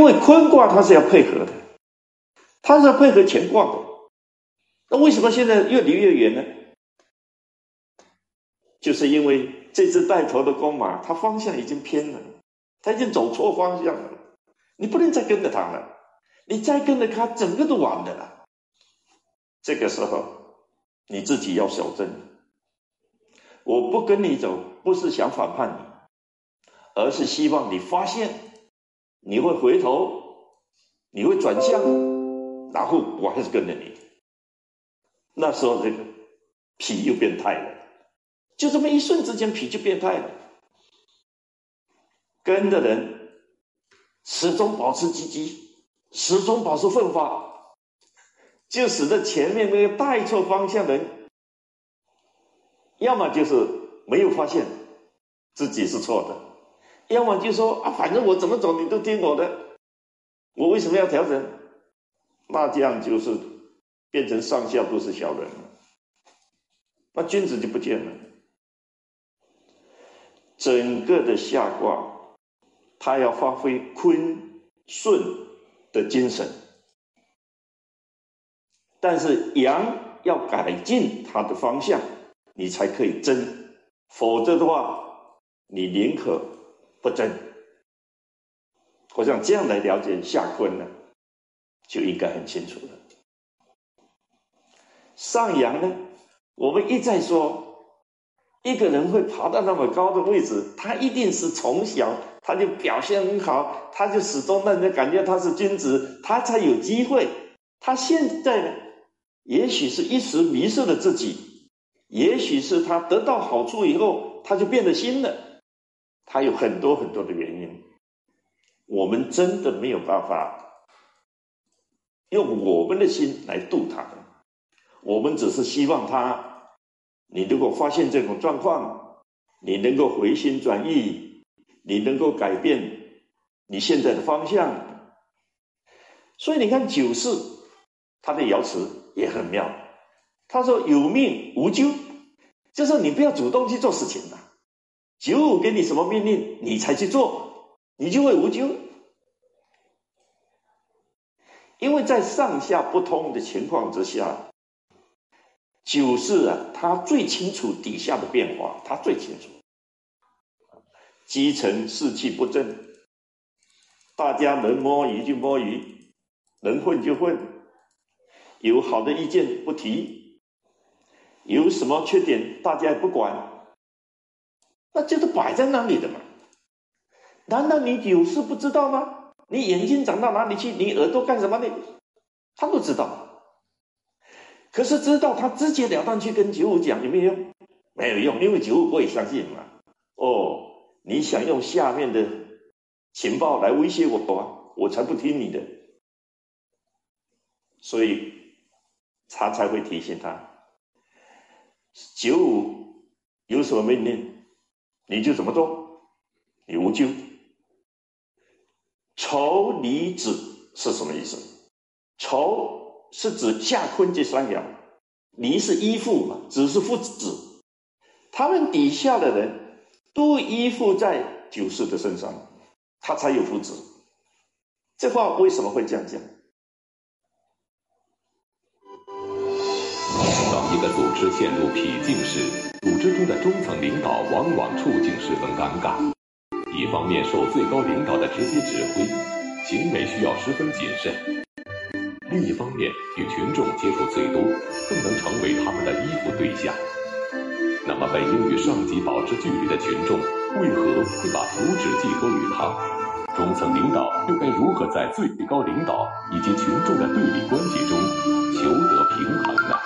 因为坤卦它是要配合的，它是要配合乾卦的。那为什么现在越离越远呢？就是因为这只带头的公马，它方向已经偏了，它已经走错方向了。你不能再跟着它了，你再跟着它，整个都完的了。这个时候，你自己要守正。我不跟你走，不是想反叛你，而是希望你发现，你会回头，你会转向，然后我还是跟着你。那时候，这个脾又变态了。就这么一瞬之间，脾就变态了。跟的人始终保持积极，始终保持奋发，就使得前面那个带错方向的人，要么就是没有发现自己是错的，要么就说啊，反正我怎么走你都听我的，我为什么要调整？那这样就是变成上下都是小人了，那君子就不见了。整个的下卦，它要发挥坤顺的精神，但是阳要改进它的方向，你才可以争，否则的话，你宁可不争。我想这样来了解夏坤呢，就应该很清楚了。上阳呢，我们一再说。一个人会爬到那么高的位置，他一定是从小他就表现很好，他就始终让人感觉他是君子，他才有机会。他现在呢，也许是一时迷失了自己，也许是他得到好处以后，他就变了心了。他有很多很多的原因，我们真的没有办法用我们的心来度他，我们只是希望他。你如果发现这种状况，你能够回心转意，你能够改变你现在的方向。所以你看九四，他的爻辞也很妙。他说：“有命无咎，就是你不要主动去做事情了。九五给你什么命令，你才去做，你就会无咎。因为在上下不通的情况之下。”九四啊，他最清楚底下的变化，他最清楚。基层士气不振，大家能摸鱼就摸鱼，能混就混，有好的意见不提，有什么缺点大家也不管，那这都摆在那里的嘛。难道你九四不知道吗？你眼睛长到哪里去？你耳朵干什么呢？他都知道。可是知道他直截了当去跟九五讲有没有用？没有用，因为九五不会相信嘛。哦，你想用下面的情报来威胁我，我才不听你的。所以他才会提醒他，九五有什么命令，你就怎么做，你无咎。仇离子是什么意思？仇。是指下坤这三爻，离是依附嘛，子是父子，他们底下的人都依附在九四的身上，他才有父子。这话为什么会这样讲？当一个组织陷入僻静时，组织中的中层领导往往处境十分尴尬。一方面受最高领导的直接指挥，行为需要十分谨慎。另一方面，与群众接触最多，更能成为他们的依附对象。那么，本应与上级保持距离的群众，为何会把福祉寄托于他？中层领导又该如何在最高领导以及群众的对立关系中求得平衡呢？